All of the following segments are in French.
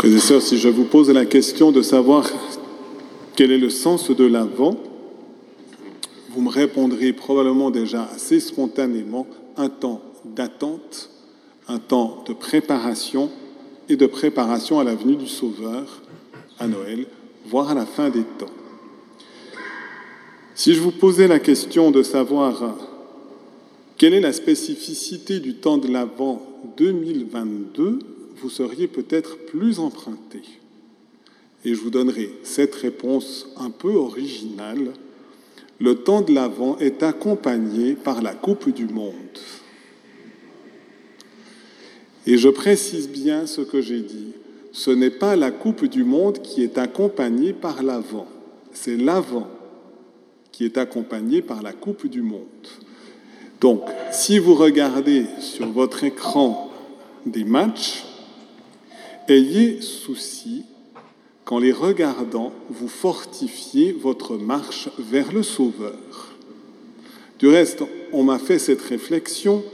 Frères si je vous pose la question de savoir quel est le sens de l'avant, vous me répondrez probablement déjà assez spontanément un temps d'attente, un temps de préparation et de préparation à la venue du Sauveur à Noël, voire à la fin des temps. Si je vous posais la question de savoir quelle est la spécificité du temps de l'Avent 2022, vous seriez peut-être plus emprunté. Et je vous donnerai cette réponse un peu originale. Le temps de l'Avent est accompagné par la Coupe du Monde. Et je précise bien ce que j'ai dit. Ce n'est pas la Coupe du Monde qui est accompagnée par l'Avent, c'est l'Avent qui est accompagnée par la Coupe du Monde. Donc, si vous regardez sur votre écran des matchs, ayez souci qu'en les regardant, vous fortifiez votre marche vers le Sauveur. Du reste, on m'a fait cette réflexion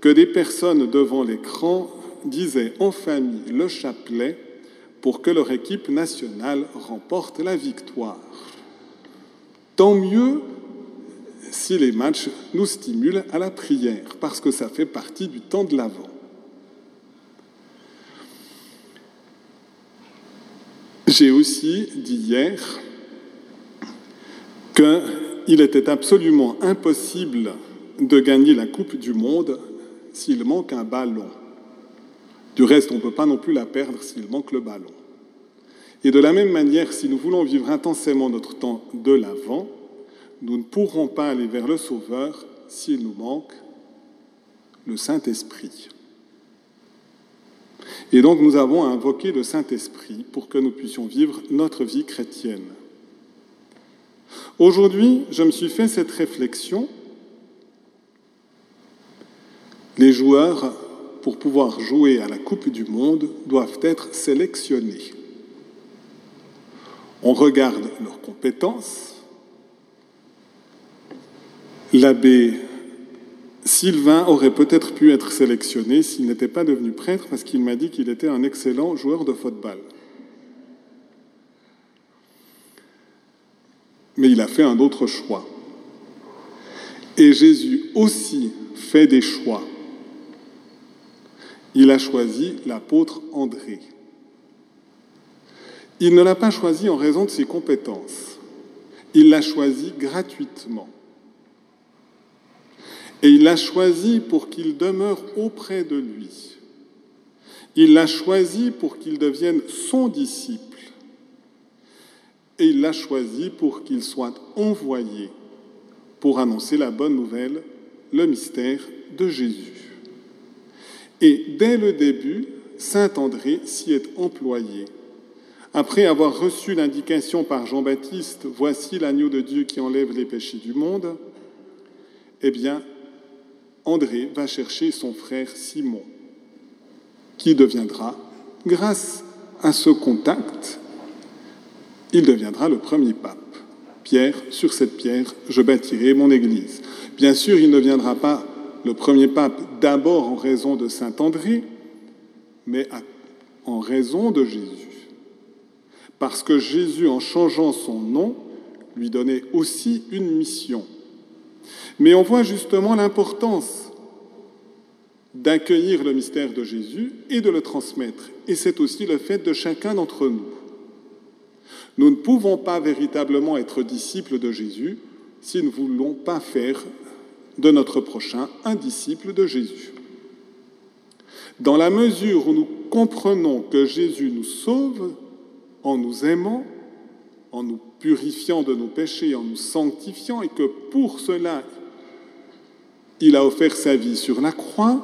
que des personnes devant l'écran disaient en famille le chapelet pour que leur équipe nationale remporte la victoire. Tant mieux si les matchs nous stimulent à la prière, parce que ça fait partie du temps de l'Avent. J'ai aussi dit hier qu'il était absolument impossible de gagner la Coupe du Monde s'il manque un ballon. Du reste, on ne peut pas non plus la perdre s'il manque le ballon. Et de la même manière, si nous voulons vivre intensément notre temps de l'avant, nous ne pourrons pas aller vers le Sauveur s'il nous manque le Saint-Esprit. Et donc nous avons à invoquer le Saint-Esprit pour que nous puissions vivre notre vie chrétienne. Aujourd'hui, je me suis fait cette réflexion. Les joueurs, pour pouvoir jouer à la Coupe du Monde, doivent être sélectionnés. On regarde leurs compétences, L'abbé Sylvain aurait peut-être pu être sélectionné s'il n'était pas devenu prêtre parce qu'il m'a dit qu'il était un excellent joueur de football. Mais il a fait un autre choix. Et Jésus aussi fait des choix. Il a choisi l'apôtre André. Il ne l'a pas choisi en raison de ses compétences. Il l'a choisi gratuitement. Et il l'a choisi pour qu'il demeure auprès de lui. Il l'a choisi pour qu'il devienne son disciple. Et il l'a choisi pour qu'il soit envoyé pour annoncer la bonne nouvelle, le mystère de Jésus. Et dès le début, Saint André s'y est employé. Après avoir reçu l'indication par Jean-Baptiste, voici l'agneau de Dieu qui enlève les péchés du monde, eh André va chercher son frère Simon, qui deviendra, grâce à ce contact, il deviendra le premier pape. Pierre, sur cette pierre, je bâtirai mon Église. Bien sûr, il ne viendra pas le premier pape d'abord en raison de Saint André, mais en raison de Jésus. Parce que Jésus, en changeant son nom, lui donnait aussi une mission. Mais on voit justement l'importance d'accueillir le mystère de Jésus et de le transmettre. Et c'est aussi le fait de chacun d'entre nous. Nous ne pouvons pas véritablement être disciples de Jésus si nous ne voulons pas faire de notre prochain un disciple de Jésus. Dans la mesure où nous comprenons que Jésus nous sauve en nous aimant, en nous purifiant de nos péchés, en nous sanctifiant, et que pour cela, il a offert sa vie sur la croix,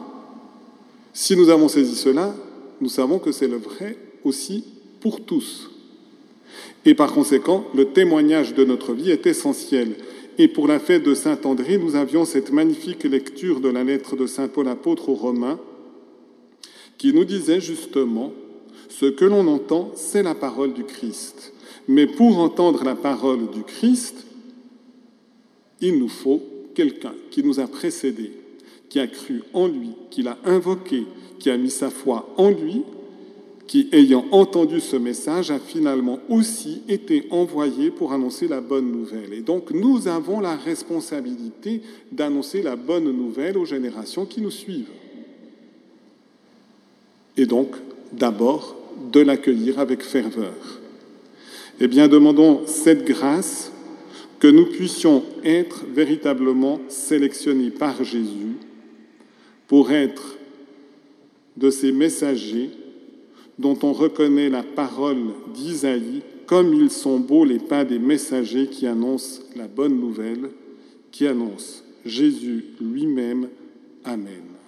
si nous avons saisi cela, nous savons que c'est le vrai aussi pour tous. Et par conséquent, le témoignage de notre vie est essentiel. Et pour la fête de Saint André, nous avions cette magnifique lecture de la lettre de Saint Paul apôtre aux Romains, qui nous disait justement, ce que l'on entend, c'est la parole du Christ. Mais pour entendre la parole du Christ, il nous faut quelqu'un qui nous a précédés, qui a cru en lui, qui l'a invoqué, qui a mis sa foi en lui, qui, ayant entendu ce message, a finalement aussi été envoyé pour annoncer la bonne nouvelle. Et donc nous avons la responsabilité d'annoncer la bonne nouvelle aux générations qui nous suivent. Et donc d'abord de l'accueillir avec ferveur. Eh bien, demandons cette grâce que nous puissions être véritablement sélectionnés par Jésus pour être de ces messagers dont on reconnaît la parole d'Isaïe, comme ils sont beaux les pas des messagers qui annoncent la bonne nouvelle, qui annoncent Jésus lui-même. Amen.